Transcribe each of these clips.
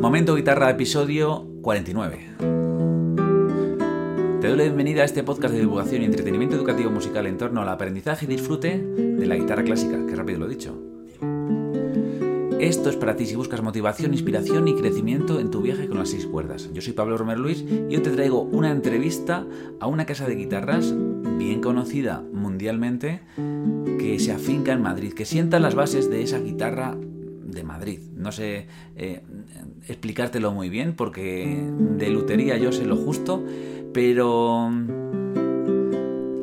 Momento Guitarra, episodio 49. Te doy la bienvenida a este podcast de divulgación y entretenimiento educativo musical en torno al aprendizaje y disfrute de la guitarra clásica, que rápido lo he dicho. Esto es para ti si buscas motivación, inspiración y crecimiento en tu viaje con las seis cuerdas. Yo soy Pablo Romero Luis y hoy te traigo una entrevista a una casa de guitarras bien conocida mundialmente que se afinca en Madrid, que sienta las bases de esa guitarra de Madrid. No sé eh, explicártelo muy bien porque de lutería yo sé lo justo, pero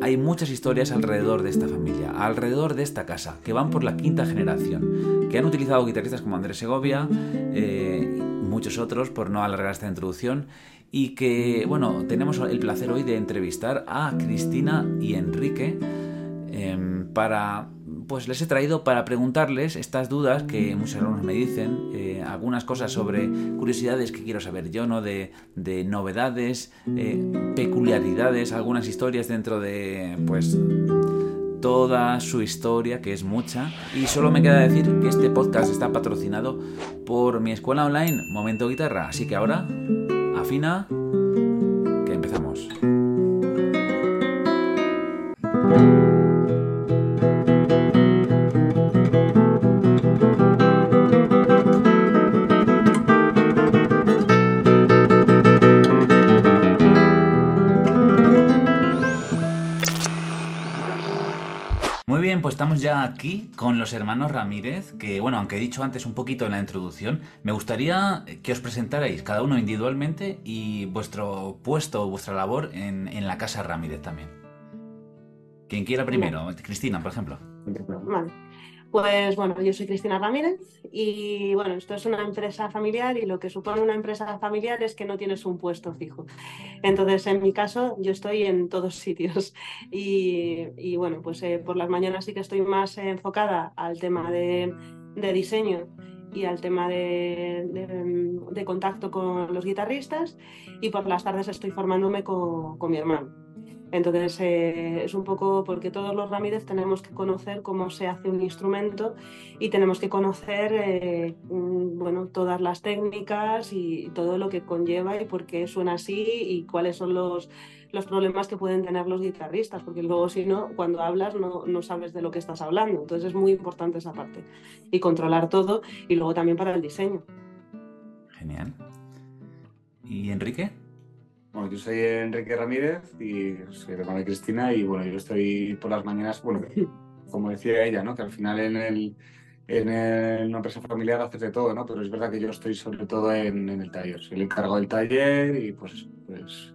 hay muchas historias alrededor de esta familia, alrededor de esta casa, que van por la quinta generación, que han utilizado guitarristas como Andrés Segovia, eh, muchos otros, por no alargar esta introducción, y que, bueno, tenemos el placer hoy de entrevistar a Cristina y Enrique em, para pues les he traído para preguntarles estas dudas que muchos alumnos me dicen, eh, algunas cosas sobre curiosidades que quiero saber yo, ¿no? De, novedades, eh, peculiaridades, algunas historias dentro de, pues, toda su historia, que es mucha. Y solo me queda decir que este podcast está patrocinado por mi escuela online, Momento Guitarra. Así que ahora, afina, estamos ya aquí con los hermanos Ramírez, que bueno, aunque he dicho antes un poquito en la introducción, me gustaría que os presentarais cada uno individualmente y vuestro puesto, vuestra labor en, en la casa Ramírez también. Quien quiera primero, Cristina, por ejemplo. Vale. Pues bueno, yo soy Cristina Ramírez y bueno, esto es una empresa familiar y lo que supone una empresa familiar es que no tienes un puesto fijo. Entonces, en mi caso, yo estoy en todos sitios y, bueno, pues eh, por las mañanas sí que estoy más enfocada al tema de, diseño y al tema de, contacto con los guitarristas y por las tardes estoy formándome con mi hermano. Entonces eh, es un poco porque todos los Ramírez tenemos que conocer cómo se hace un instrumento y tenemos que conocer eh, mm, bueno, todas las técnicas y todo lo que conlleva y por qué suena así y cuáles son los, los problemas que pueden tener los guitarristas, porque luego si no, cuando hablas no, no sabes de lo que estás hablando. Entonces es muy importante esa parte y controlar todo y luego también para el diseño. Genial. ¿Y Enrique? Bueno, yo soy Enrique Ramírez y soy hermano de Cristina y bueno, yo estoy por las mañanas, bueno, como decía ella, ¿no? Que al final en el en una empresa familiar haces de todo, ¿no? Pero es verdad que yo estoy sobre todo en, el taller. Soy el encargado del taller y pues, pues,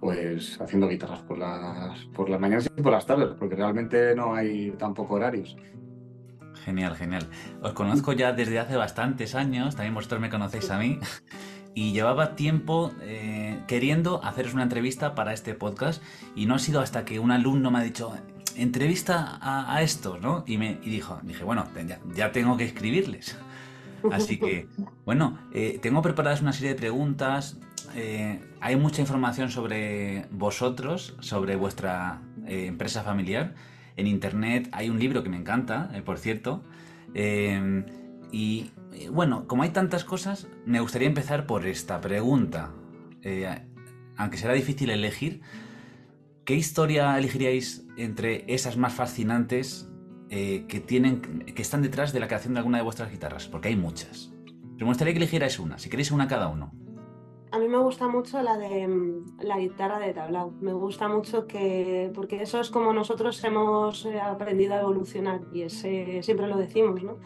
pues haciendo guitarras por las, por las mañanas y por las tardes, porque realmente no hay tampoco horarios. Genial, genial. Os conozco ya desde hace bastantes años, también vosotros me conocéis a mí y llevaba tiempo eh, queriendo haceros una entrevista para este podcast y no ha sido hasta que un alumno me ha dicho entrevista a, estos, ¿no? Y me dijo, dije, bueno, ya, tengo que escribirles. Así que, bueno, eh, tengo preparadas una serie de preguntas. Eh, hay mucha información sobre vosotros, sobre vuestra empresa familiar. En internet hay un libro que me encanta, por cierto. Y eh, bueno, como hay tantas cosas, me gustaría empezar por esta pregunta. Eh, aunque será difícil elegir, ¿qué historia elegiríais entre esas más fascinantes eh, que, tienen, que están detrás de la creación de alguna de vuestras guitarras? Porque hay muchas. Pero me gustaría que eligierais una, si queréis una cada uno. A mí me gusta mucho la de mm, la guitarra de tablao. Me gusta mucho que, porque eso es como nosotros hemos aprendido a evolucionar y ese, siempre lo decimos, ¿no?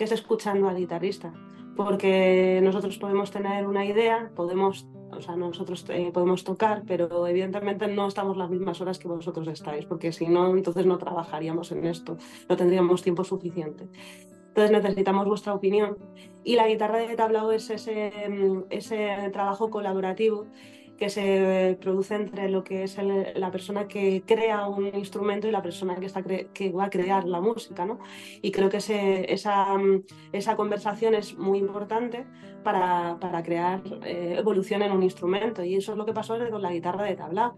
Que es escuchando al guitarrista, porque nosotros podemos tener una idea, podemos, o sea, nosotros eh, podemos tocar, pero evidentemente no estamos las mismas horas que vosotros estáis, porque si no, entonces no trabajaríamos en esto, no tendríamos tiempo suficiente. Entonces necesitamos vuestra opinión. Y la guitarra de tablao es ese, ese trabajo colaborativo que se produce entre lo que es la persona que crea un instrumento y la persona que, está que va a crear la música. ¿no? Y creo que esa, esa conversación es muy importante para, para crear eh, evolución en un instrumento. Y eso es lo que pasó con la guitarra de tablao,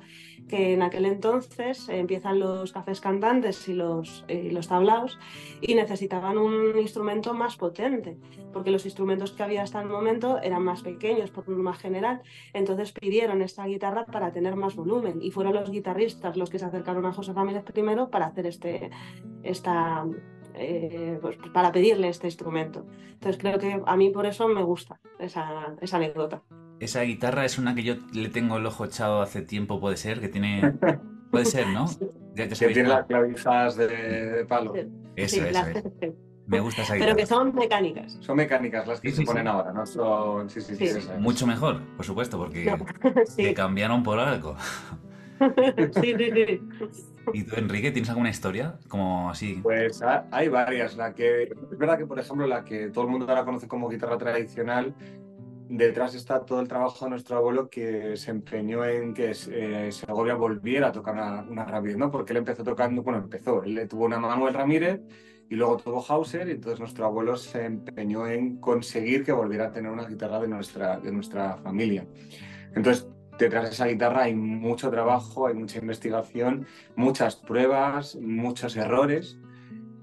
que en aquel entonces empiezan los cafés cantantes y los, los tablaos y necesitaban un instrumento más potente, porque los instrumentos que había hasta el momento eran más pequeños por más general. Entonces pidieron esta guitarra para tener más volumen y fueron los guitarristas los que se acercaron a José Ramírez primero para hacer este, esta, eh, pues, para pedirle este instrumento. Entonces creo que a mí por eso me gusta esa, esa anécdota. Esa guitarra es una que yo le tengo el ojo echado hace tiempo, puede ser, que tiene... Puede ser, ¿no? que tiene las clavijas de, palo. Eso, eso, Me gusta esa guitarra. Pero que son mecánicas. Son mecánicas las que se ponen ahora, ¿no? Son... Sí, sí, sí. Mucho mejor, por supuesto, porque se cambiaron por algo. sí, sí, sí. ¿Y tú, Enrique, tienes alguna historia como así? Pues hay varias. La que, es verdad que, por ejemplo, la que todo el mundo ahora conoce como guitarra tradicional, detrás está todo el trabajo de nuestro abuelo que se empeñó en que eh, Segovia volviera a tocar una, una Ramírez, ¿no? Porque él empezó tocando, bueno, empezó, él tuvo una Manuel Ramírez y luego tuvo Hauser y entonces nuestro abuelo se empeñó en conseguir que volviera a tener una guitarra de nuestra, de nuestra familia. Entonces detrás de esa guitarra hay mucho trabajo, hay mucha investigación, muchas pruebas, muchos errores.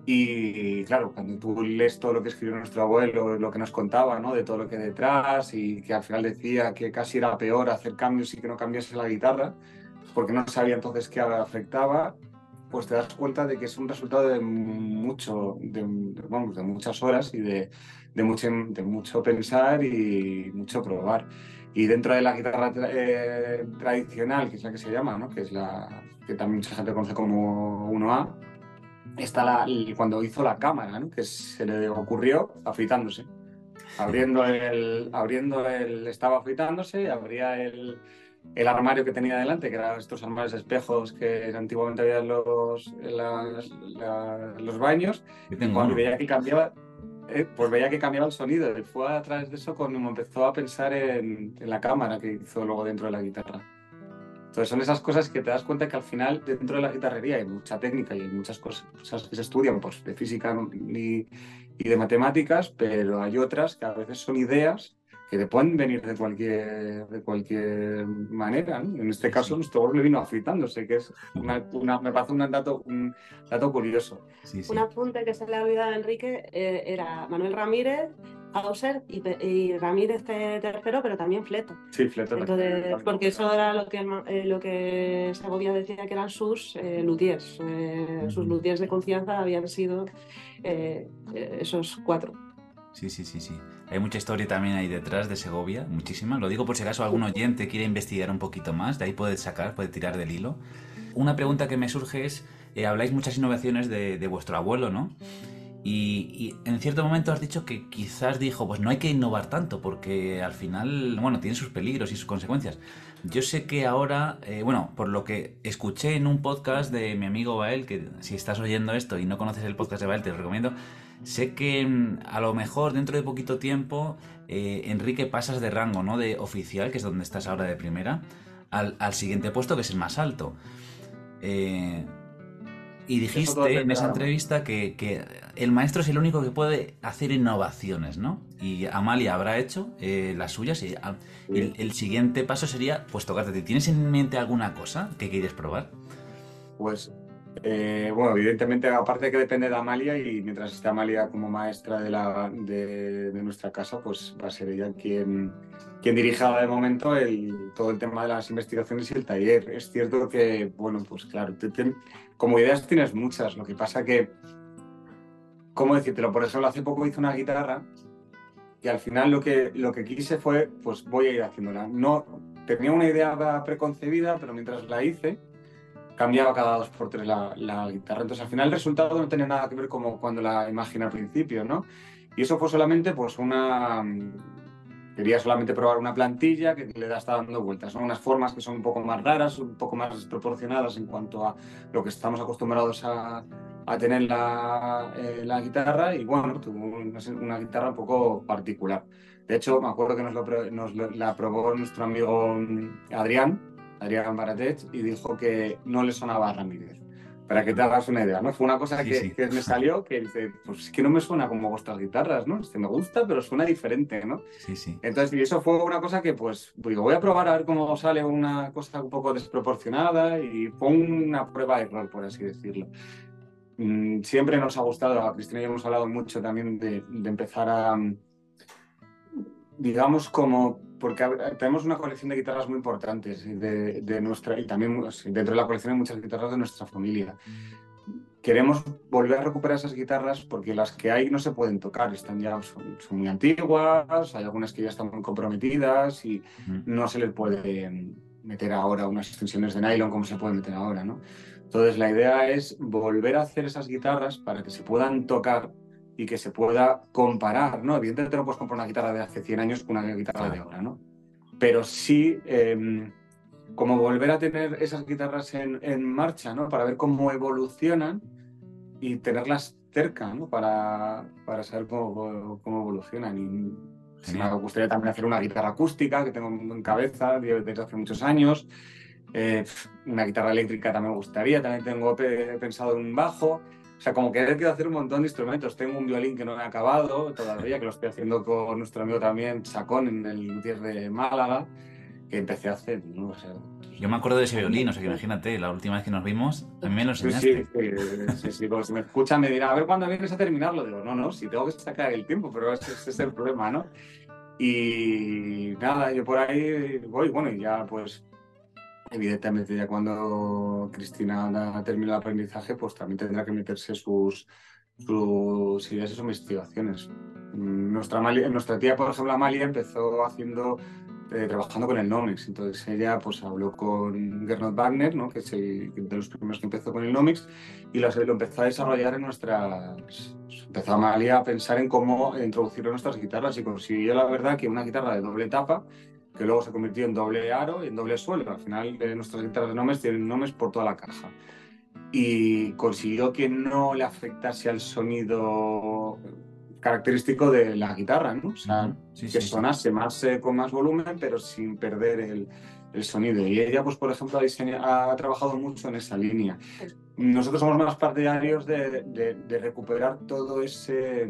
Y claro, cuando tú lees todo lo que escribió nuestro abuelo, lo que nos contaba, ¿no? De todo lo que detrás y que al final decía que casi era peor hacer cambios y que no cambiase la guitarra, porque no sabía entonces qué afectaba, pues te das cuenta de que es un resultado de mucho, de, muchas horas y de, mucho, de mucho pensar y mucho probar. Y dentro de la guitarra eh, tradicional, que es la que se llama, ¿no? que es la que también mucha gente conoce como 1A, está la, cuando hizo la cámara, ¿no? que se le ocurrió afeitándose. Abriendo el, abriendo el, estaba afeitándose, abría el, el armario que tenía delante, que eran estos armarios espejos que antiguamente había en los, los baños, y cuando veía que cambiaba, eh, pues veía que cambiaba el sonido y fue a través de eso cuando empezó a pensar en, la cámara que hizo luego dentro de la guitarra. Entonces son esas cosas que te das cuenta que al final dentro de la guitarrería hay mucha técnica y muchas cosas, que se estudian pues, de física y, y de matemáticas, pero hay otras que a veces son ideas que te pueden venir de cualquier, de cualquier manera. En este caso, nuestro gol le vino afeitándose, que es una, me parece un dato, un dato curioso. Un apunte que se le ha olvidado a Enrique eh, era Manuel Ramírez, Hauser y, Ramírez tercero, pero también Fleto. Sí, Fleto. porque eso era lo que, eh, lo que Segovia decía que eran sus eh, luthiers. Eh, sus luthiers de confianza habían sido esos cuatro. Sí, sí, sí, sí. Hay mucha historia también ahí detrás de Segovia, muchísima. Lo digo por si acaso algún oyente quiere investigar un poquito más, de ahí puede sacar, puede tirar del hilo. Una pregunta que me surge es, eh, habláis muchas innovaciones de, vuestro abuelo, ¿no? Y, en cierto momento has dicho que quizás dijo, pues no hay que innovar tanto, porque al final, bueno, tiene sus peligros y sus consecuencias. Yo sé que ahora, eh, bueno, por lo que escuché en un podcast de mi amigo Bael, que si estás oyendo esto y no conoces el podcast de Bael, te lo recomiendo, Sé que mm, a lo mejor dentro de poquito tiempo, eh, Enrique, pasas de rango, ¿no? De oficial, que es donde estás ahora de primera, al, siguiente puesto, que es el más alto. Eh, y dijiste en esa entrevista que, el maestro es el único que puede hacer innovaciones, ¿no? Y Amalia habrá hecho eh, las suyas y el, el, siguiente paso sería, pues tocarte. ¿Tienes en mente alguna cosa que quieres probar? Pues eh, bueno, evidentemente, aparte que depende de Amalia y mientras esté Amalia como maestra de, la, de, nuestra casa, pues va a ser ella quien, quien dirija de momento el, todo el tema de las investigaciones y el taller. Es cierto que, bueno, pues claro, como ideas tienes muchas, lo que pasa que, ¿cómo decírtelo? Por ejemplo, hace poco hice una guitarra y al final lo que, lo que quise fue, pues voy a ir haciéndola. No, tenía una idea preconcebida, pero mientras la hice, cambiaba cada dos por tres la, guitarra. Entonces, al final el resultado no tenía nada que ver como cuando la imaginé al principio, ¿no? Y eso fue solamente, pues, una... Quería solamente probar una plantilla que le da está dando vueltas. Son unas formas que son un poco más raras, un poco más desproporcionadas en cuanto a lo que estamos acostumbrados a, a tener la, eh, la guitarra y bueno, tuvo una, una, guitarra un poco particular. De hecho, me acuerdo que nos, lo, nos lo, la probó nuestro amigo mm, Adrián, Adrián Baratech, y dijo que no le sonaba a Ramírez. Para que te hagas una idea, ¿no? Fue una cosa Sí, que, sí. que me salió que dice, pues es que no me suena como vuestras guitarras, ¿no? Este, me gusta, pero suena diferente, ¿no? Sí, sí. Entonces, y eso fue una cosa que, pues, digo, voy a probar a ver cómo sale una cosa un poco desproporcionada y fue una prueba de error, por así decirlo. Mm, Siempre nos ha gustado, a Cristina y hemos hablado mucho también de, de empezar a, digamos, como, porque tenemos una colección de guitarras muy importantes de, de nuestra, y también dentro de la colección hay muchas guitarras de nuestra familia. Queremos volver a recuperar esas guitarras porque las que hay no se pueden tocar, están ya, son, son muy antiguas, hay algunas que ya están muy comprometidas y no se les puede meter ahora unas extensiones de nylon como se puede meter ahora, ¿no? Entonces la idea es volver a hacer esas guitarras para que se puedan tocar y que se pueda comparar, ¿no? Evidentemente no puedes comprar una guitarra de hace 100 años con una guitarra de ahora, ¿no? Pero sí em, como volver a tener esas guitarras en, en marcha, ¿no? Para ver cómo evolucionan y tenerlas cerca, ¿no? Para, para saber cómo, cómo evolucionan. Y sí, me gustaría también hacer una guitarra acústica que tengo en cabeza de- desde hace muchos años. Eh, una guitarra eléctrica también me gustaría. También tengo pe- pensado en un bajo. O sea, como que quiero hacer un montón de instrumentos. Tengo un violín que no he acabado todavía, que lo estoy haciendo con nuestro amigo también, Chacón, en el Luthier de Málaga, que empecé a hacer, no sé. Yo me acuerdo de ese violín, o sea que imagínate, la última vez que nos vimos, a mí me lo enseñaste. sí, sí, sí, sí, porque si me escuchan me dirá, a ver cuándo vienes a terminarlo. Digo, no, no, si tengo que sacar el tiempo, pero ese, ese es el problema, ¿no? Y nada, yo por ahí voy, bueno, y ya pues, evidentemente ya cuando Cristina termine el aprendizaje, pues también tendrá que meterse sus, sus ideas y sus investigaciones. Nuestra, nuestra tía, por ejemplo, Amalia, empezó haciendo eh, trabajando con el Nomix. Entonces ella pues habló con Gernot Wagner, ¿no? que es el, de los primeros que empezó con el Nomix, y lo, lo empezó a desarrollar en nuestras... Empezó Amalia a pensar en cómo introducirlo en nuestras guitarras y consiguió la verdad que una guitarra de doble tapa, que luego se convirtió en doble aro y en doble suelo. Al final eh, nuestras guitarras de Nomix tienen Nomix por toda la caja. Y consiguió que no le afectase al sonido característico de la guitarra, ¿no? O sea. Sí, que sí, sí. sonase más eh, con más volumen, pero sin perder el, el sonido. Y ella, pues, por ejemplo, ha, diseña- ha trabajado mucho en esa línea. Nosotros somos más partidarios de, de- de recuperar todo ese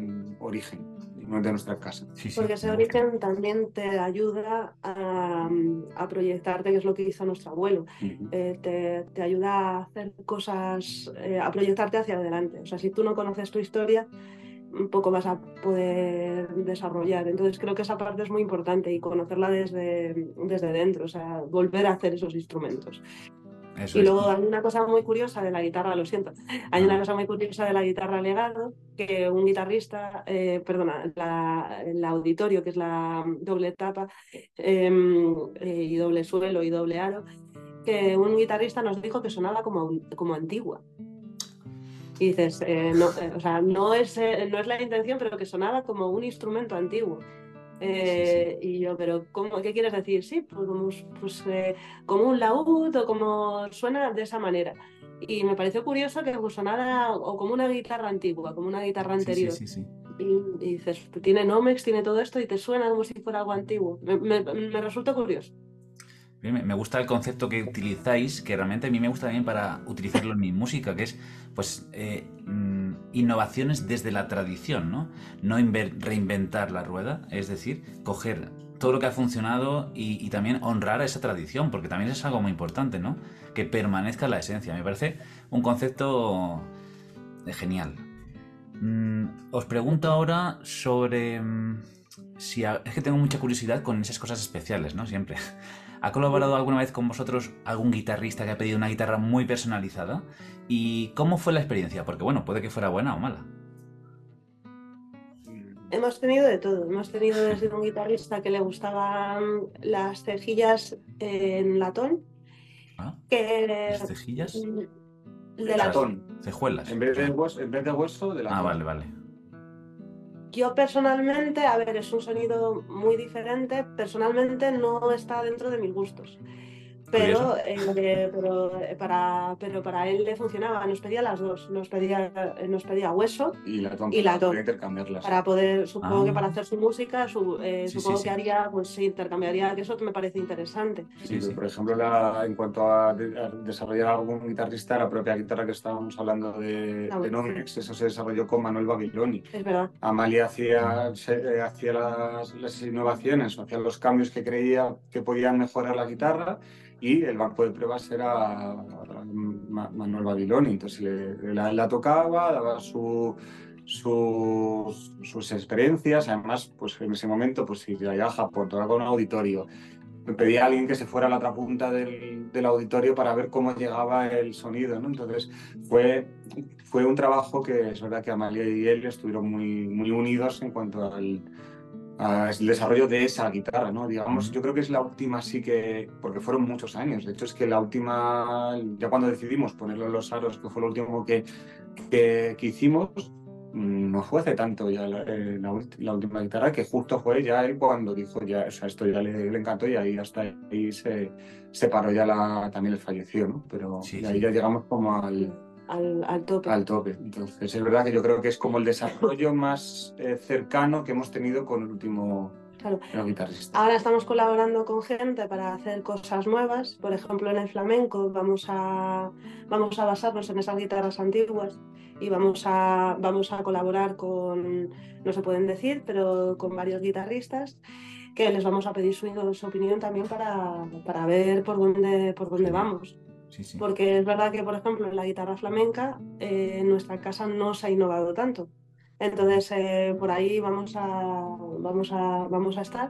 de nuestra casa. Sí, sí, Porque ese origen también te ayuda a, a proyectarte, que es lo que hizo nuestro abuelo. Eh, te, te ayuda a hacer cosas, eh, a proyectarte hacia adelante. O sea, si tú no conoces tu historia, un poco vas a poder desarrollar. Entonces creo que esa parte es muy importante y conocerla desde, desde dentro, o sea, volver a hacer esos instrumentos. Eso Y es. luego hay una cosa muy curiosa de la guitarra, lo siento, hay Ah. una cosa muy curiosa de la guitarra legado, que un guitarrista, eh, perdona, la- el auditorio, que es la doble tapa em, eh, y doble suelo y doble aro, que un guitarrista nos dijo que sonaba como, como antigua. Y dices, eh, no, o sea, no es, no es la intención, pero que sonaba como un instrumento antiguo. Eh, Y yo, pero ¿cómo, ¿qué quieres decir? Sí, pues, como, pues, eh, como un laúd o como suena de esa manera. Y me pareció curioso que sonara o como una guitarra antigua, como una guitarra Sí, sí, anterior. sí, sí. Y, y dices, tiene Nomex, tiene todo esto y te suena como si fuera algo antiguo. Me, me, me resulta curioso. Bien, Me gusta el concepto que utilizáis, que realmente a mí me gusta también para utilizarlo en mi música, que es pues eh, innovaciones desde la tradición, ¿no? No reinventar la rueda, es decir, coger todo lo que ha funcionado y, también honrar a esa tradición, porque también es algo muy importante, ¿no? Que permanezca la esencia. Me parece un concepto eh, genial. Mm, os pregunto ahora sobre mm, si ha- es que tengo mucha curiosidad con esas cosas especiales, ¿no? Siempre. ¿Ha colaborado alguna vez con vosotros algún guitarrista que ha pedido una guitarra muy personalizada? ¿Y cómo fue la experiencia? Porque bueno, puede que fuera buena o mala. Hemos tenido de todo. Hemos tenido desde un guitarrista que le gustaban las cejillas en latón, ¿Ah? que ¿Las cejillas? de latón. latón. Cejuelas. En vez de hueso, en vez de, hueso, de latón. Ah, vale, vale. Yo personalmente, a ver, es un sonido muy diferente. Personalmente no está dentro de mis gustos. Pero, eh, pero, eh, para, pero para él le funcionaba, nos pedía las dos, nos pedía, nos pedía hueso y la tom, y la tom, para intercambiarlas. Para poder, supongo Ah. que para hacer su música, su, eh, Sí, supongo sí, que sí. haría, pues sí, intercambiaría, que eso me parece interesante. Sí, Sí, sí. Por ejemplo, la- en cuanto a, de- a desarrollar algún guitarrista, la propia guitarra que estábamos hablando de, Ah, de eso se desarrolló con Manuel Babiloni. Es verdad. Amalia hacía, se- eh, hacía las, las innovaciones, hacía los cambios que creía que podían mejorar la guitarra y el banco de pruebas era Ma- Manuel Babiloni. Entonces le- la, la tocaba, daba su, sus, sus experiencias, además pues en ese momento pues si ya a Japón, tocaba con un auditorio. Me pedía a alguien que se fuera a la otra punta del, del auditorio para ver cómo llegaba el sonido, ¿no? Entonces fue, fue un trabajo que es verdad que Amalia y él estuvieron muy, muy unidos en cuanto al, al desarrollo de esa guitarra, ¿no? Digamos, yo creo que es la última sí que, porque fueron muchos años, de hecho es que la última, ya cuando decidimos ponerlo en los aros, que fue lo último que, que, que hicimos, mm, no fue hace tanto ya la, eh, la la última guitarra, que justo fue ya él cuando dijo ya, o sea, esto ya le, le encantó y ahí hasta ahí se, se paró ya la, también él falleció, ¿no? Pero Sí, ahí sí. ya llegamos como al, Al, al tope. al tope. Entonces, es verdad que yo creo que es como el desarrollo más eh, cercano que hemos tenido con el último Claro. guitarrista. Ahora estamos colaborando con gente para hacer cosas nuevas. Por ejemplo, en el flamenco vamos a, vamos a basarnos en esas guitarras antiguas y vamos a, vamos a colaborar con, no se pueden decir, pero con varios guitarristas que les vamos a pedir su, su opinión también para, para ver por dónde, por dónde vamos. Sí, sí. Porque es verdad que, por ejemplo, en la guitarra flamenca eh, en nuestra casa no se ha innovado tanto. Entonces, eh, por ahí vamos a, vamos, a, vamos a estar.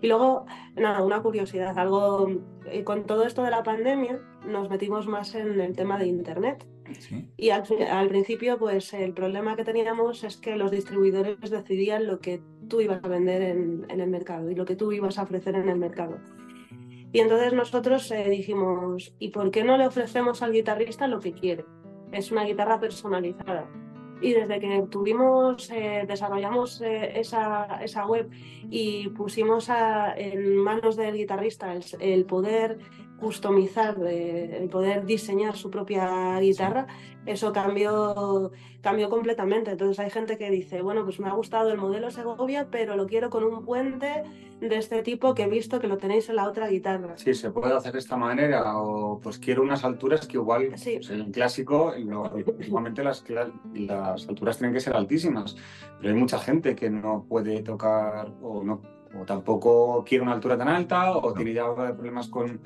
Y luego, nada, una curiosidad, algo, eh, con todo esto de la pandemia nos metimos más en el tema de Internet. Sí. Y al, al principio, pues el problema que teníamos es que los distribuidores decidían lo que tú ibas a vender en, en el mercado y lo que tú ibas a ofrecer en el mercado. Y entonces nosotros eh, dijimos, ¿y por qué no le ofrecemos al guitarrista lo que quiere? Es una guitarra personalizada. Y desde que tuvimos, eh, desarrollamos eh, esa, esa web y pusimos en manos del guitarrista el, el poder customizar, eh, el poder diseñar su propia guitarra, eso cambió, cambió completamente. Entonces hay gente que dice, bueno, pues me ha gustado el modelo Segovia, pero lo quiero con un puente de este tipo que he visto que lo tenéis en la otra guitarra. Sí, se puede hacer de esta manera o pues quiero unas alturas que igual Sí. pues, en el clásico lo- normalmente las, las alturas tienen que ser altísimas, pero hay mucha gente que no puede tocar o no o tampoco quiere una altura tan alta o tiene ya problemas con,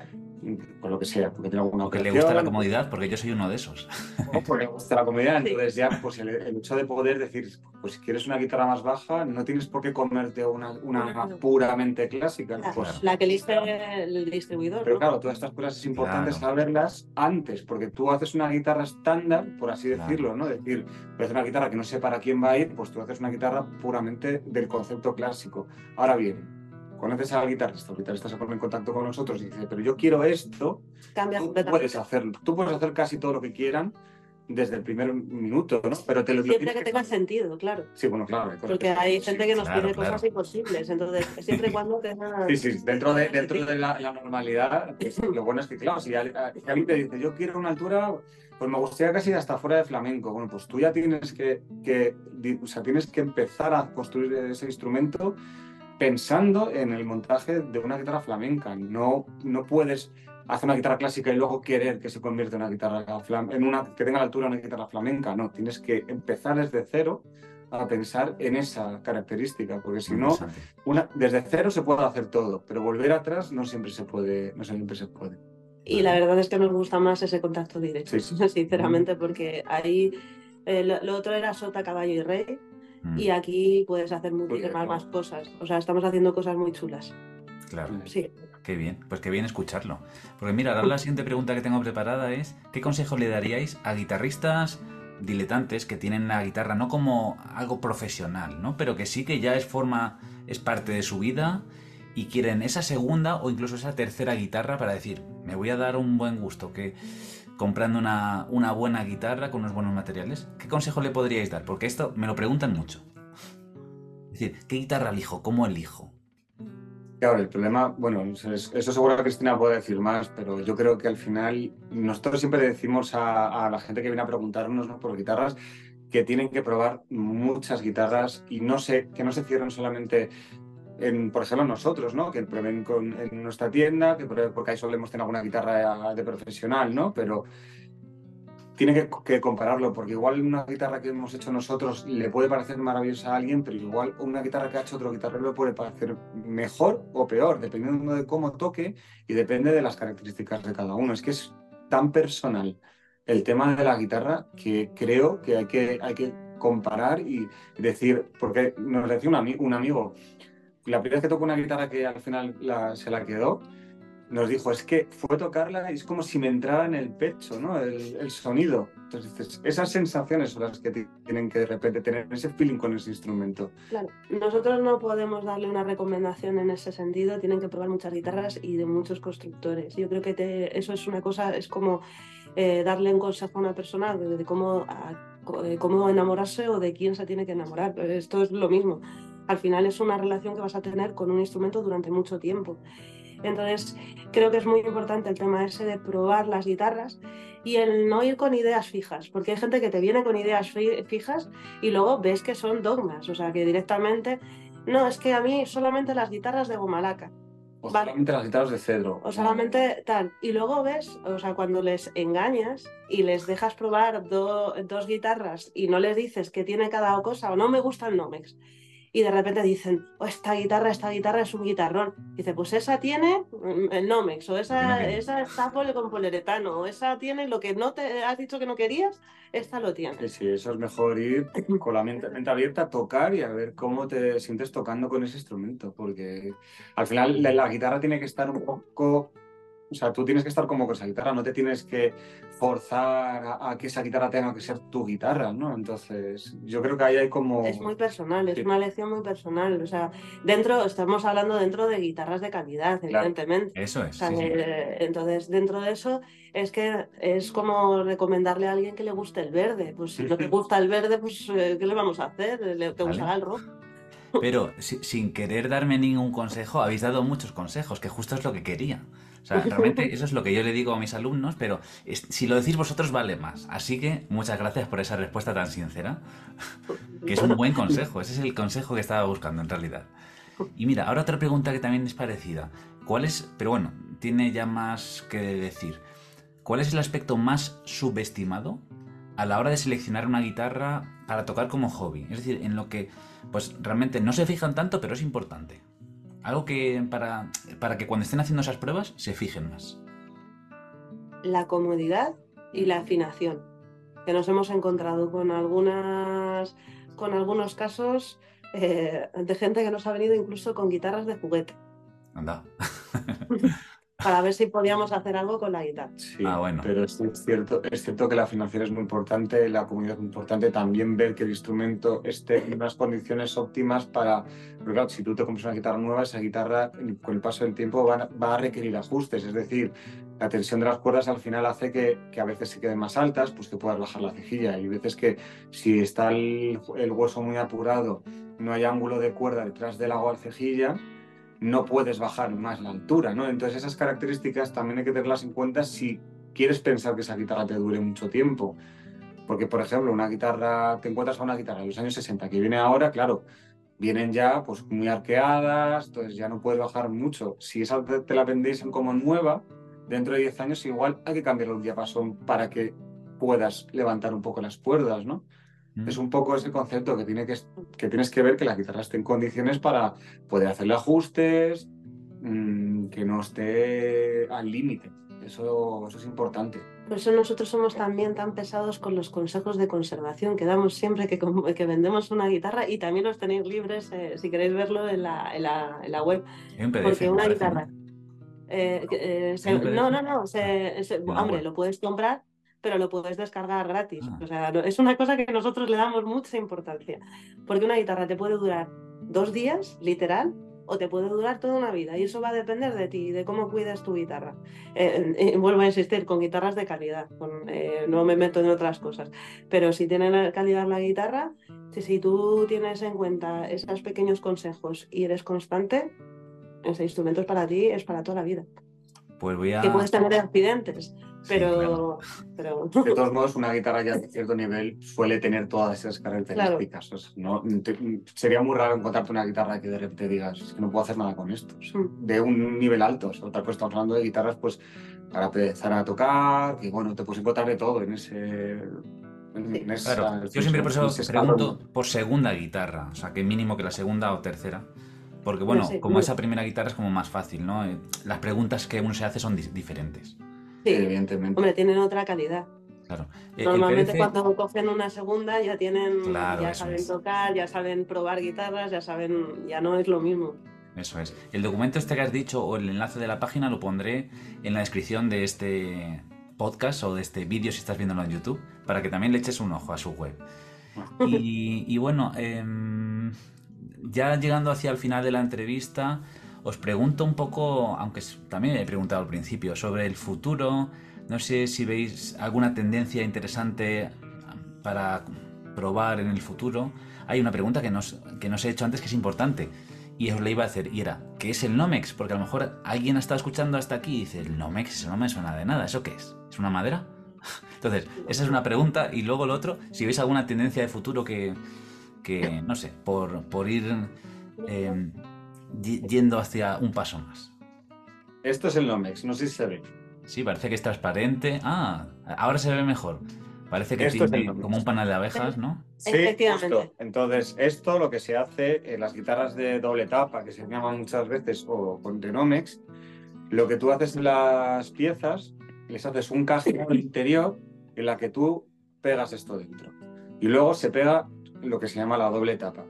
con lo que sea, porque tiene alguna O que le gusta la comodidad, porque yo soy uno de esos. o porque le gusta la comodidad. Entonces ya pues el, el hecho de poder decir, pues si quieres una guitarra más baja, no tienes por qué comerte una, una Claro. puramente clásica. La, Pues, la que elige el distribuidor. pero ¿no? claro, todas estas cosas es importante Claro. saberlas antes, porque tú haces una guitarra estándar, por así Claro. decirlo, ¿no? Decir, a hacer una guitarra que no sé para quién va a ir, pues tú haces una guitarra puramente del concepto clásico. Ahora bien, conoces al guitarrista, el guitarrista se pone en contacto con nosotros y dice, pero yo quiero esto, Cambia tú puedes hacerlo, tú puedes hacer casi todo lo que quieran desde el primer minuto, ¿no? Pero te lo, Siempre tienes que tenga sentido, claro. Sí, bueno, claro. Porque que hay gente que nos Claro, pide claro. cosas imposibles. Entonces, siempre y cuando tenga. Sí, sí, dentro de, dentro de la, la normalidad, pues, lo bueno es que, claro, si alguien te dice, yo quiero una altura, pues me gustaría casi hasta fuera de flamenco, bueno, pues tú ya tienes que, que, o sea, tienes que empezar a construir ese instrumento pensando en el montaje de una guitarra flamenca. No, no puedes hacer una guitarra clásica y luego querer que se convierta en una guitarra flam- en una que tenga la altura de una guitarra flamenca. No, tienes que empezar desde cero a pensar en esa característica, porque si no, una, desde cero se puede hacer todo, pero volver atrás no siempre se puede, no siempre se puede. Y la verdad es que nos gusta más ese contacto directo, sí. sinceramente, porque ahí eh, lo, lo otro era sota, caballo y rey, Mm, y aquí puedes hacer muchísimas más cosas. O sea, estamos haciendo cosas muy chulas. Claro. Sí. Qué bien, pues qué bien escucharlo. Porque mira, ahora la siguiente pregunta que tengo preparada es, ¿qué consejo le daríais a guitarristas diletantes que tienen la guitarra no como algo profesional, ¿no? Pero que sí que ya es forma, es parte de su vida y quieren esa segunda o incluso esa tercera guitarra para decir, me voy a dar un buen gusto, que comprando una, una buena guitarra con unos buenos materiales, ¿qué consejo le podríais dar? Porque esto me lo preguntan mucho. Es decir, ¿qué guitarra elijo? ¿Cómo elijo? Claro, el problema, bueno, eso seguro que Cristina puede decir más, pero yo creo que al final nosotros siempre decimos a, la gente que viene a preguntarnos por guitarras que tienen que probar muchas guitarras y no sé, que no se cierren solamente en, por ejemplo, nosotros, ¿no? Que prueben en nuestra tienda, que porque ahí solemos tener alguna guitarra de profesional, ¿no? Pero tiene que, compararlo, porque igual una guitarra que hemos hecho nosotros le puede parecer maravillosa a alguien, pero igual una guitarra que ha hecho otro guitarrero le puede parecer mejor o peor, dependiendo de cómo toque y depende de las características de cada uno. Es que es tan personal el tema de la guitarra que creo que hay que, hay que comparar y decir, porque nos decía un, un amigo, la primera vez que tocó una guitarra que al final se la quedó, nos dijo, es que fue tocarla y es como si me entrara en el pecho, ¿no? El, sonido. Entonces, esas sensaciones son las que tienen que de repente tener ese feeling con ese instrumento. Claro, nosotros no podemos darle una recomendación en ese sentido, tienen que probar muchas guitarras y de muchos constructores. Yo creo que eso es una cosa, es como eh, darle un consejo a una persona de, cómo, cómo enamorarse o de quién se tiene que enamorar. Esto es lo mismo. Al final es una relación que vas a tener con un instrumento durante mucho tiempo. Entonces, creo que es muy importante el tema ese de probar las guitarras y el no ir con ideas fijas, porque hay gente que te viene con ideas fijas y luego ves que son dogmas, o sea, que directamente, no, es que a mí solamente las guitarras de gomalaca. O solamente las guitarras de cedro. O solamente tal. Y luego ves, o sea, cuando les engañas y les dejas probar dos guitarras y no les dices que tiene cada cosa o no me gusta el Nomex y de repente dicen, oh, esta guitarra, esta guitarra es un guitarrón. Dice, pues esa tiene mm, el Nomex, o esa, esa está con poliuretano, o esa tiene lo que no te has dicho que no querías, esta lo tiene. Sí, eso es mejor ir con la mente, mente abierta, tocar y a ver cómo te sientes tocando con ese instrumento, porque al final la guitarra tiene que estar un poco o sea, tú tienes que estar como con esa guitarra, no te tienes que forzar a, que esa guitarra tenga que ser tu guitarra, ¿no? Entonces, yo creo que ahí hay como... Es muy personal, es una lección muy personal. O sea, dentro, estamos hablando dentro de guitarras de calidad, evidentemente. Eso es. Entonces, dentro de eso, es que es como recomendarle a alguien que le guste el verde. Pues si no te gusta el verde, pues eh, ¿qué le vamos a hacer? ¿Te gustará el rojo? Pero sin querer darme ningún consejo, habéis dado muchos consejos, que justo es lo que quería. O sea, realmente eso es lo que yo le digo a mis alumnos, pero si lo decís vosotros vale más. Así que muchas gracias por esa respuesta tan sincera, que es un buen consejo. Ese es el consejo que estaba buscando en realidad. Y mira, ahora otra pregunta que también es parecida. ¿Cuál es, pero bueno, tiene ya más que decir. ¿Cuál es el aspecto más subestimado a la hora de seleccionar una guitarra para tocar como hobby? Es decir, en lo que pues realmente no se fijan tanto, pero es importante. Algo que para, para que cuando estén haciendo esas pruebas se fijen más. La comodidad y la afinación. Que nos hemos encontrado con algunas con algunos casos eh, de gente que nos ha venido incluso con guitarras de juguete. Anda. para ver si podíamos hacer algo con la guitarra. Sí, ah, bueno. pero es cierto, es cierto que la financiación es muy importante, la comunidad es muy importante, también ver que el instrumento esté en unas condiciones óptimas para, porque claro, si tú te compras una guitarra nueva, esa guitarra con el paso del tiempo va, va a requerir ajustes, es decir, la tensión de las cuerdas al final hace que, que, a veces se queden más altas, pues que puedas bajar la cejilla. Y veces que si está el, el hueso muy apurado, no hay ángulo de cuerda detrás de la cejilla, no puedes bajar más la altura, ¿no? Entonces esas características también hay que tenerlas en cuenta si quieres pensar que esa guitarra te dure mucho tiempo. Porque, por ejemplo, una guitarra, te encuentras a una guitarra de los años 60 que viene ahora, claro, vienen ya pues muy arqueadas, entonces ya no puedes bajar mucho. Si esa te la vendéis como nueva, dentro de 10 años igual hay que cambiarle un diapasón para que puedas levantar un poco las cuerdas, ¿no? Es un poco ese concepto que, tiene que, que tienes que ver que la guitarra esté en condiciones para poder hacerle ajustes, mm, que no esté al límite. Eso, eso es importante. Por eso nosotros somos también tan pesados con los consejos de conservación que damos siempre que, que vendemos una guitarra y también los tenéis libres eh, si queréis verlo en la, en la, en la web. Porque una guitarra... Eh, eh, no, no, no, hombre, lo puedes comprar pero lo puedes descargar gratis. Ah. O sea, es una cosa que nosotros le damos mucha importancia, porque una guitarra te puede durar dos días, literal, o te puede durar toda una vida, y eso va a depender de ti, de cómo cuidas tu guitarra. Eh, eh, vuelvo a insistir, con guitarras de calidad, eh, no me meto en otras cosas, pero si tiene calidad la guitarra, si, si tú tienes en cuenta esos pequeños consejos y eres constante, ese instrumento es para ti, es para toda la vida. Pues voy a... Que puedes tener accidentes, pero, pero... De todos modos, una guitarra ya de cierto nivel suele tener todas esas características. O sea, no, te- sería muy raro encontrarte una guitarra que de repente digas, es que no puedo hacer nada con esto. O sea, Mm. de un nivel alto. O sea, otra cosa estamos hablando de guitarras pues para empezar a tocar, que bueno, te puedes encontrar de todo en ese... en- en esa- Claro, yo siempre por eso pregunto por segunda guitarra, o sea, que mínimo que la segunda o tercera. Porque bueno, como esa primera guitarra es como más fácil, ¿no? Eh, Las preguntas que uno se hace son di- diferentes. Sí, Evidentemente. hombre, tienen otra calidad. Claro. Eh, el Normalmente cuando cogen una segunda ya tienen, Claro, ya saben es. tocar, ya saben probar guitarras, ya saben, ya no es lo mismo. Eso es. El documento este que has dicho o el enlace de la página lo pondré en la descripción de este podcast o de este vídeo si estás viéndolo en YouTube, para que también le eches un ojo a su web. Y, y bueno, em, ya llegando hacia el final de la entrevista, os pregunto un poco, aunque también he preguntado al principio, sobre el futuro. No sé si veis alguna tendencia interesante para probar en el futuro. Hay una pregunta que nos, que nos he hecho antes que es importante. Y os la iba a hacer, y era, ¿qué es el Nomex? Porque a lo mejor alguien ha estado escuchando hasta aquí y dice, el Nomex, eso no me suena de nada, ¿eso qué es? ¿Es una madera? Entonces, esa es una pregunta. Y luego lo otro, si veis alguna tendencia de futuro que, que no sé, por, por ir eh, y- yendo hacia un paso más. Esto es el Nomex, no sé si se ve. Sí, parece que es transparente. Ah, ahora se ve mejor. Parece que Esto es tiene como un panal de abejas, ¿no? Sí, Efectivamente. justo. Entonces, esto lo que se hace en las guitarras de doble tapa, que se llaman muchas veces, o con Nomex, lo que tú haces en las piezas, les haces un al interior en la que tú pegas esto dentro. Y luego se pega lo que se llama la doble tapa.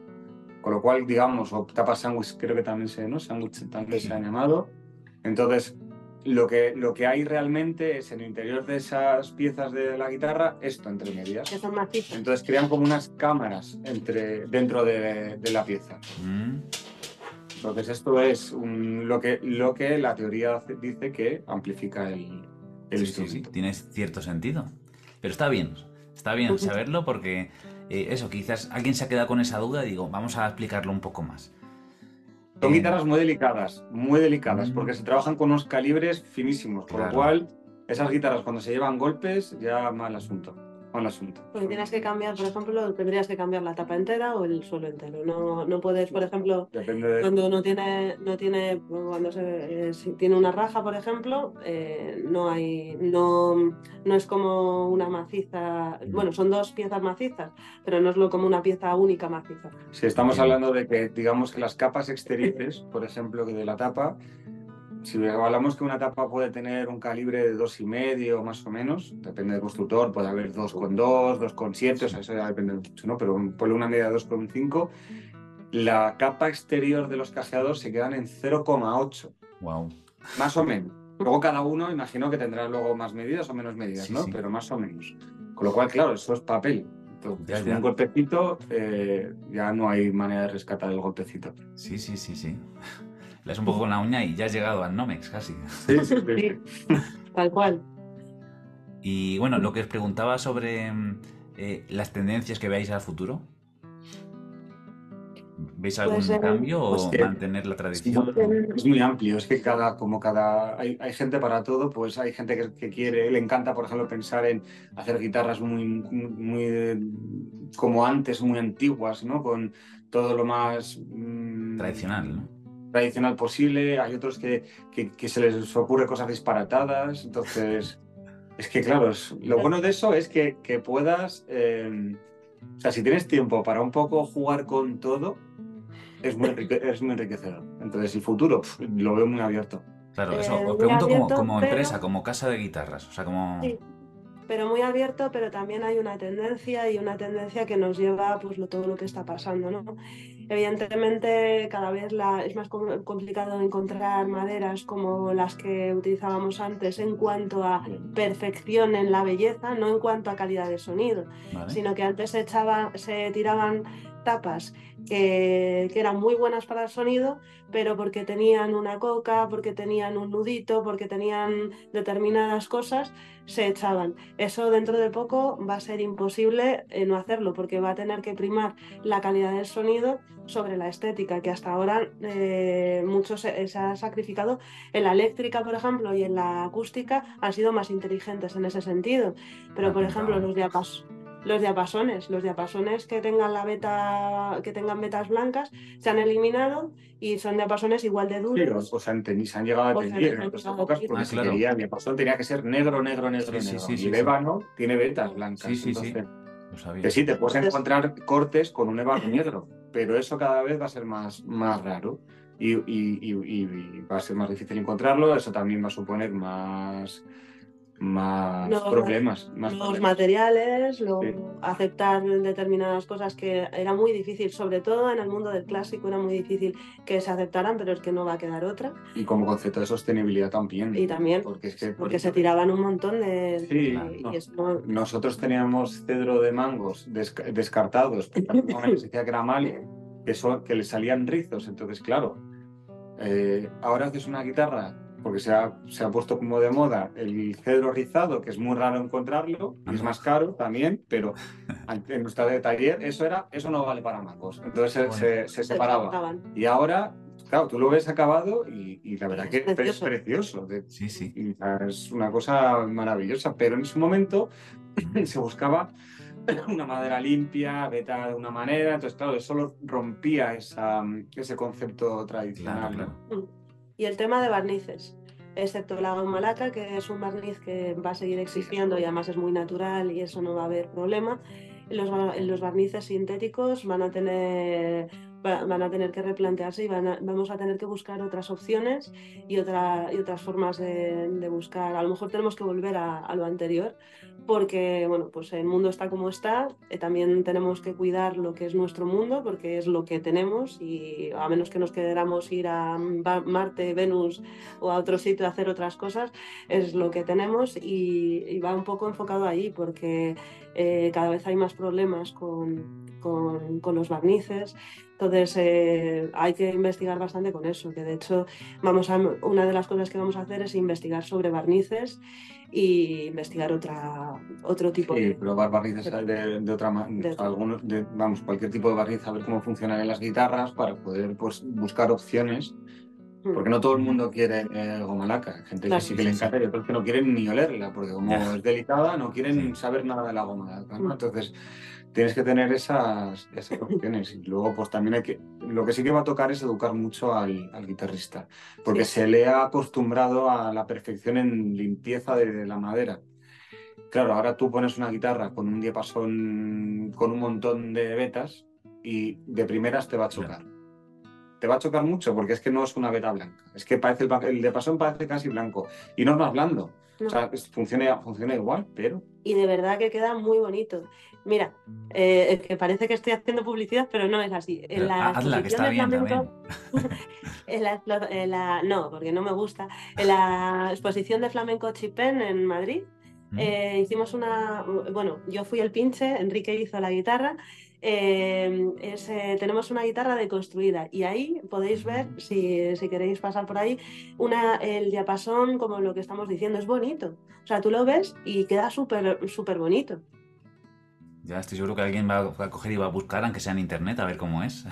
Con lo cual, digamos, o tapa sándwich, creo que también se, ¿no? Sándwich también se ha llamado. Entonces, lo que, lo que hay realmente es en el interior de esas piezas de la guitarra, esto entre medias. Que son macizas. Entonces crean como unas cámaras entre, dentro de, de la pieza. Mm, Entonces esto es un- lo, que, lo que la teoría dice que amplifica el, el sí, sí, sí, instrumento. tiene cierto sentido. Pero está bien, está bien saberlo porque eh, eso, quizás alguien se ha quedado con esa duda y digo, vamos a explicarlo un poco más. Son Eh, guitarras muy delicadas, muy delicadas, Mm. porque se trabajan con unos calibres finísimos, por Claro. lo cual esas guitarras cuando se llevan golpes ya mal asunto. Mal asunto. Porque tienes que cambiar, por ejemplo, tendrías que cambiar la tapa entera o el suelo entero. No, no puedes, por ejemplo, de... cuando no tiene, no tiene, cuando se, eh, si tiene una raja, por ejemplo, eh, no hay, no, no es como una maciza. Bueno, son dos piezas macizas, pero no es lo como una pieza única maciza. Si estamos hablando de que, digamos que las capas exteriores, por ejemplo, que de la tapa, si hablamos que una tapa puede tener un calibre de dos y medio más o menos, depende del constructor, puede haber 2,2, 2,7, o sea, eso ya depende mucho, ¿no? Pero ponle una media de 2,5. La capa exterior de los cajeados se quedan en 0,8, Wow. más o menos. Luego cada uno, imagino que tendrá luego más medidas o menos medidas, Sí, ¿no? sí. Pero más o menos. Con lo cual, claro, eso es papel. Entonces, Ya, ya. un golpecito, eh, ya no hay manera de rescatar el golpecito. Sí, sí, sí, sí. Le das un poco con la uña y ya has llegado al Nomex casi. Sí, sí, Sí, tal cual. Y bueno, lo que os preguntaba sobre mm, eh, las tendencias que veáis al futuro. ¿Veis algún Pues, eh, cambio o pues que- mantener la tradición? es muy amplio, es que cada, como cada, hay, hay gente para todo, pues hay gente que, que quiere, le encanta, por ejemplo, pensar en hacer guitarras muy, muy eh, como antes, muy antiguas, ¿no? Con todo lo más mm, Tradicional, ¿no? Tradicional posible. Hay otros que, que, que se les ocurre cosas disparatadas. Entonces, es que claro, es- lo bueno de eso es que, que puedas, eh, o sea, si tienes tiempo para un poco jugar con todo, es muy, enrique- es muy enriquecedor. Entonces, el futuro pf, lo veo muy abierto. Claro, eso. Eh, Os pregunto como, abierto, como pero- empresa, como casa de guitarras. O sea, como. Sí, pero muy abierto, pero también hay una tendencia y una tendencia que nos lleva pues lo, todo lo que está pasando, ¿no? Evidentemente cada vez la, es más com- complicado encontrar maderas como las que utilizábamos antes en cuanto a perfección en la belleza, no en cuanto a calidad de sonido, ¿vale? sino que antes se, echaba, se tiraban tapas que, que, eran muy buenas para el sonido, pero porque tenían una coca, porque tenían un nudito, porque tenían determinadas cosas, se echaban. Eso dentro de poco va a ser imposible eh, no hacerlo, porque va a tener que primar la calidad del sonido sobre la estética, que hasta ahora eh, mucho se, se, ha sacrificado. En la eléctrica, por ejemplo, y en la acústica han sido más inteligentes en ese sentido. Pero, por ejemplo, los diapasos los diapasones, los diapasones que tengan la beta, que tengan betas blancas, se han eliminado y son diapasones igual de duros. Sí, o sea, se han llegado a tener en otras épocas porque ah, claro. quería, el diapasón tenía que ser negro, negro, negro, sí, negro. Sí, sí, y el ébano tiene betas blancas. Sí, sí, entonces, sí. Que sí, te puedes encontrar cortes con un ébano negro, pero eso cada vez va a ser más, más raro. Y, y, y, y, va a ser más difícil encontrarlo, eso también va a suponer más, más los, problemas. Más los problemas. materiales, lo, sí. aceptar determinadas cosas que era muy difícil, sobre todo en el mundo del clásico era muy difícil que se aceptaran, pero es que no va a quedar otra. Y como concepto de sostenibilidad también. Y también, porque, es que, porque se tiraban un montón de... Sí, no. no... nosotros teníamos cedro de mangos des descartados, porque se decía que era mal, que, so que le salían rizos, entonces claro, eh, ahora haces una guitarra porque se ha, se ha, puesto como de moda el cedro rizado, que es muy raro encontrarlo, y es más caro también, pero en nuestra de taller eso, era, eso no vale para mangos. Entonces bueno, se, se, separaba. Y ahora, claro, tú lo ves acabado y, y la verdad que es precioso. Es precioso de, sí, sí. Y es una cosa maravillosa, pero en ese momento se buscaba una madera limpia, beta de una manera, entonces claro, eso rompía esa, ese concepto tradicional. Claro, claro. Y el tema de barnices, excepto la goma laca, que es un barniz que va a seguir existiendo y además es muy natural y eso no va a haber problema. Los, los barnices sintéticos van a tener van a tener que replantearse y van a, vamos a tener que buscar otras opciones y, otra, y otras formas de, de, buscar. A lo mejor tenemos que volver a, a, lo anterior porque bueno, pues el mundo está como está, eh, también tenemos que cuidar lo que es nuestro mundo porque es lo que tenemos y a menos que nos queramos ir a Marte, Venus o a otro sitio a hacer otras cosas, es lo que tenemos y, y va un poco enfocado ahí porque eh, cada vez hay más problemas con, con, con los barnices. Entonces eh, hay que investigar bastante con eso, que de hecho vamos a, una de las cosas que vamos a hacer es investigar sobre barnices y investigar otra, otro tipo sí, de... probar barnices de, de otra manera, de, vamos, cualquier tipo de barniz, a ver cómo funcionan en las guitarras para poder pues, buscar opciones porque no todo el mundo quiere eh, goma laca. Hay gente claro, que sí que le encanta y otros que no quieren ni olerla, porque como es delicada, no quieren saber nada de la goma laca. ¿no? Entonces, tienes que tener esas, esas opciones. Y luego, pues también hay que. Lo que sí que va a tocar es educar mucho al, al guitarrista, porque sí. se le ha acostumbrado a la perfección en limpieza de, de la madera. Claro, ahora tú pones una guitarra con un diapasón con un montón de vetas y de primeras te va a chocar. Claro te va a chocar mucho porque es que no es una beta blanca. Es que parece el, el de pasón parece casi blanco y no es más blando. No. O sea, funciona, funciona igual, pero... Y de verdad que queda muy bonito. Mira, eh, que parece que estoy haciendo publicidad, pero no es así. En la Hazla, que está bien flamenco, en la, en la, no, porque no me gusta. En la exposición de flamenco Chipén en Madrid, eh, hicimos una... Bueno, yo fui el pinche, Enrique hizo la guitarra eh, es, eh, tenemos una guitarra deconstruida y ahí podéis ver, si, si queréis pasar por ahí, una, el diapasón, como lo que estamos diciendo, es bonito. O sea, tú lo ves y queda súper súper bonito. Ya estoy seguro que alguien va a coger y va a buscar, aunque sea en internet, a ver cómo es.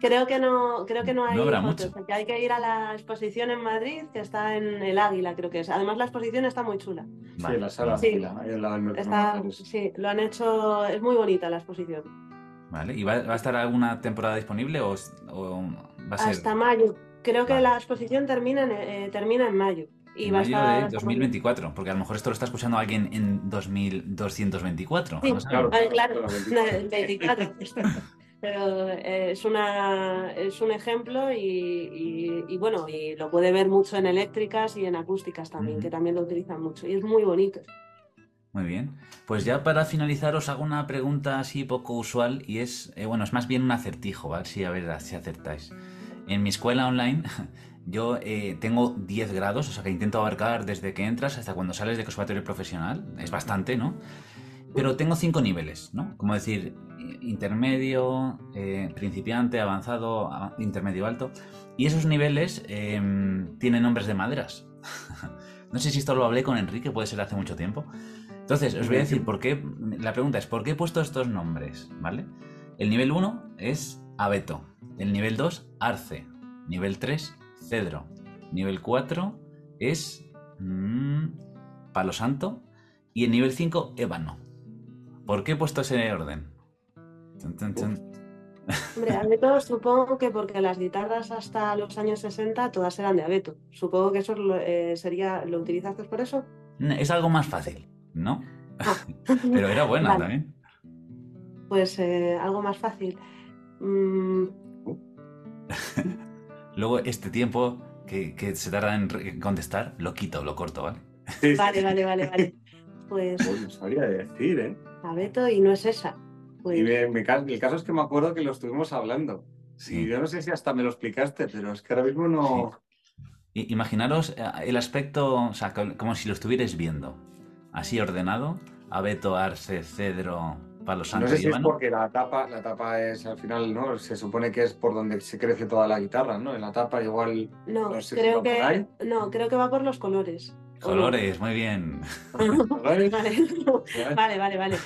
Creo que no, creo que no hay no habrá fotos, mucho. porque hay que ir a la exposición en Madrid, que está en el Águila, creo que es. Además, la exposición está muy chula. Vale. Sí, la sala sí. Águila, está, Sí, lo han hecho, es muy bonita la exposición. Vale. ¿Y va, va, a estar alguna temporada disponible o, o va a ser...? Hasta mayo. Creo que vale. la exposición termina en, eh, termina en mayo. Y en va mayo a estar... de 2024, porque a lo mejor esto lo está escuchando alguien en 2224. Sí, claro, claro, 24. Pero eh, es, una, es un ejemplo y, y, y, bueno, y lo puede ver mucho en eléctricas y en acústicas también, mm. que también lo utilizan mucho. Y es muy bonito. Muy bien. Pues ya para finalizar os hago una pregunta así poco usual y es, eh, bueno, es más bien un acertijo, ¿vale? Si a ver si acertáis. En mi escuela online yo eh, tengo 10 grados, o sea que intento abarcar desde que entras hasta cuando sales de conservatorio profesional, es bastante, ¿no? pero tengo cinco niveles, ¿no? Como decir, intermedio, eh, principiante, avanzado, intermedio alto. Y esos niveles em, tienen nombres de maderas. no sé si esto lo hablé con Enrique, puede ser hace mucho tiempo. Entonces, os voy a decir por qué. La pregunta es: ¿por qué he puesto estos nombres? ¿Vale? El nivel 1 es abeto. El nivel 2, arce. Nivel 3, cedro. Nivel 4 es mmm, palo santo. Y el nivel 5, ébano. ¿Por qué he puesto ese orden? Hombre, abeto supongo que porque las guitarras hasta los años 60 todas eran de abeto. Supongo que eso eh, sería, ¿lo utilizaste por eso? Es algo más fácil, ¿no? Ah. Pero era buena también. Pues eh, algo más fácil. Mm. Luego este tiempo que, se tarda en contestar, lo quito, lo corto, ¿vale? Vale, vale, vale, vale. Pues. No sabía decir, ¿eh? Abeto y no es esa. Y el caso es que me acuerdo que lo estuvimos hablando. Sí. yo no sé si hasta me lo explicaste, pero es que ahora mismo no. Imaginaros eh, el aspecto, o sea, como si lo estuvierais viendo. Así ordenado. Abeto, Arce, Cedro, Palo Santo. No sé si es porque la tapa, la tapa es al final, ¿no? Se supone que es por donde se crece toda la guitarra, ¿no? En la tapa igual. No, creo que. No, creo que va por los colores. Colores, muy bien. vale, vale, vale. vale.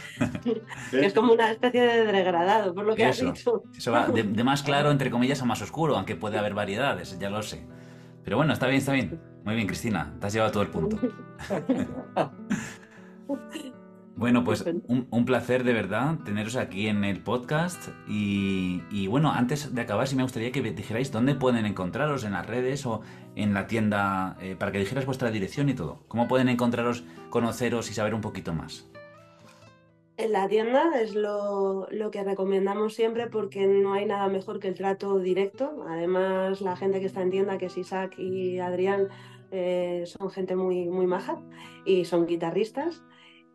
es como una especie de degradado, por lo que has dicho. Eso va de, más claro, entre comillas, a más oscuro, aunque puede haber variedades, ya lo sé. Pero bueno, está bien, está bien. Muy bien, Cristina, te has llevado todo el punto. Bueno, pues un, placer de verdad teneros aquí en el podcast. Y, bueno, antes de acabar, sí me gustaría que dijerais dónde pueden encontraros en las redes o en la tienda, eh, para que dijeras vuestra dirección y todo. ¿Cómo pueden encontraros, conoceros y saber un poquito más? En la tienda es lo, que recomendamos siempre porque no hay nada mejor que el trato directo. Además, la gente que está en tienda, que es Isaac y Adrián, eh, son gente muy, muy maja y son guitarristas.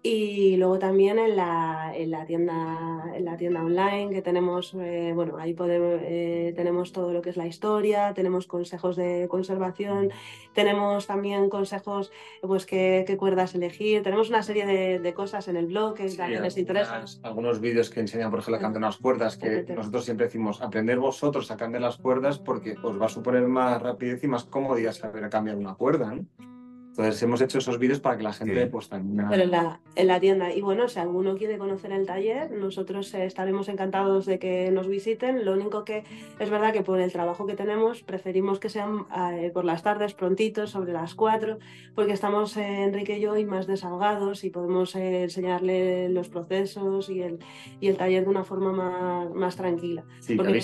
Y luego también en la, en la, tienda, en la tienda online que tenemos, eh, bueno, ahí podemos, eh, tenemos todo lo que es la historia, tenemos consejos de conservación, tenemos también consejos, pues qué, qué cuerdas elegir, tenemos una serie de, de cosas en el blog que también les interesa. Algunos vídeos que enseñan, por ejemplo, a cambiar las cuerdas, que nosotros siempre decimos, aprender vosotros a cambiar las cuerdas porque os va a suponer más rapidez y más comodidad saber cambiar una cuerda. ¿no? Entonces hemos hecho esos vídeos para que la gente pues también... Pero en la, en la, tienda. Y bueno, si alguno quiere conocer el taller, nosotros eh, estaremos encantados de que nos visiten. Lo único que es verdad que por el trabajo que tenemos preferimos que sean eh, por las tardes, prontitos, sobre las 4, porque estamos eh, Enrique y yo y más desahogados y podemos enseñarle los procesos y el, y el taller de una forma más, más tranquila. porque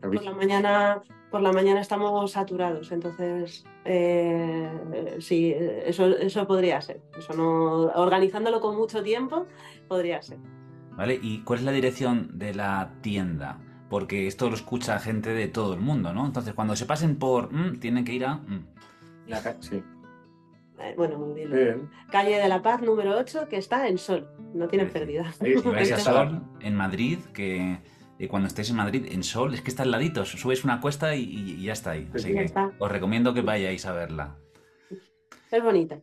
por la mañana por la mañana estamos saturados, entonces eh, sí, eso, eso podría ser. Eso no, organizándolo con mucho tiempo, podría ser. ¿Vale? ¿Y cuál es la dirección de la tienda? Porque esto lo escucha gente de todo el mundo, ¿no? Entonces, cuando se pasen por mm, tienen que ir a. Mm. La sí. Eh, bueno, muy bien. Calle de la Paz número 8, que está en Sol. No tienen pérdida. Sí, a Sol, en Madrid, que y cuando estéis en Madrid, en Sol, es que está al ladito, subes una cuesta y, ya está ahí. Así que os recomiendo que vayáis a verla. Es bonita.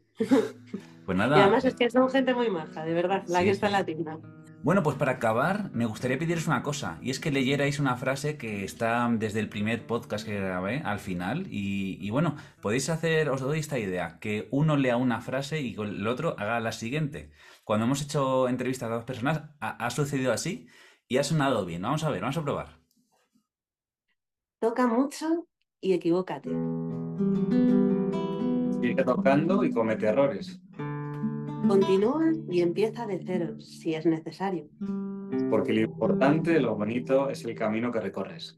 Pues nada. Y además es que son gente muy maja, de verdad, la que está en la tienda. Bueno, pues para acabar, me gustaría pediros una cosa, y es que leyerais una frase que está desde el primer podcast que grabé al final, y, bueno, podéis hacer, os doy esta idea, que uno lea una frase y el otro haga la siguiente. Cuando hemos hecho entrevistas a dos personas, ha sucedido así, y ha sonado bien. Vamos a ver, vamos a probar. Toca mucho y equivócate. Sigue tocando y comete errores. Continúa y empieza de cero, si es necesario. Porque lo importante, lo bonito, es el camino que recorres.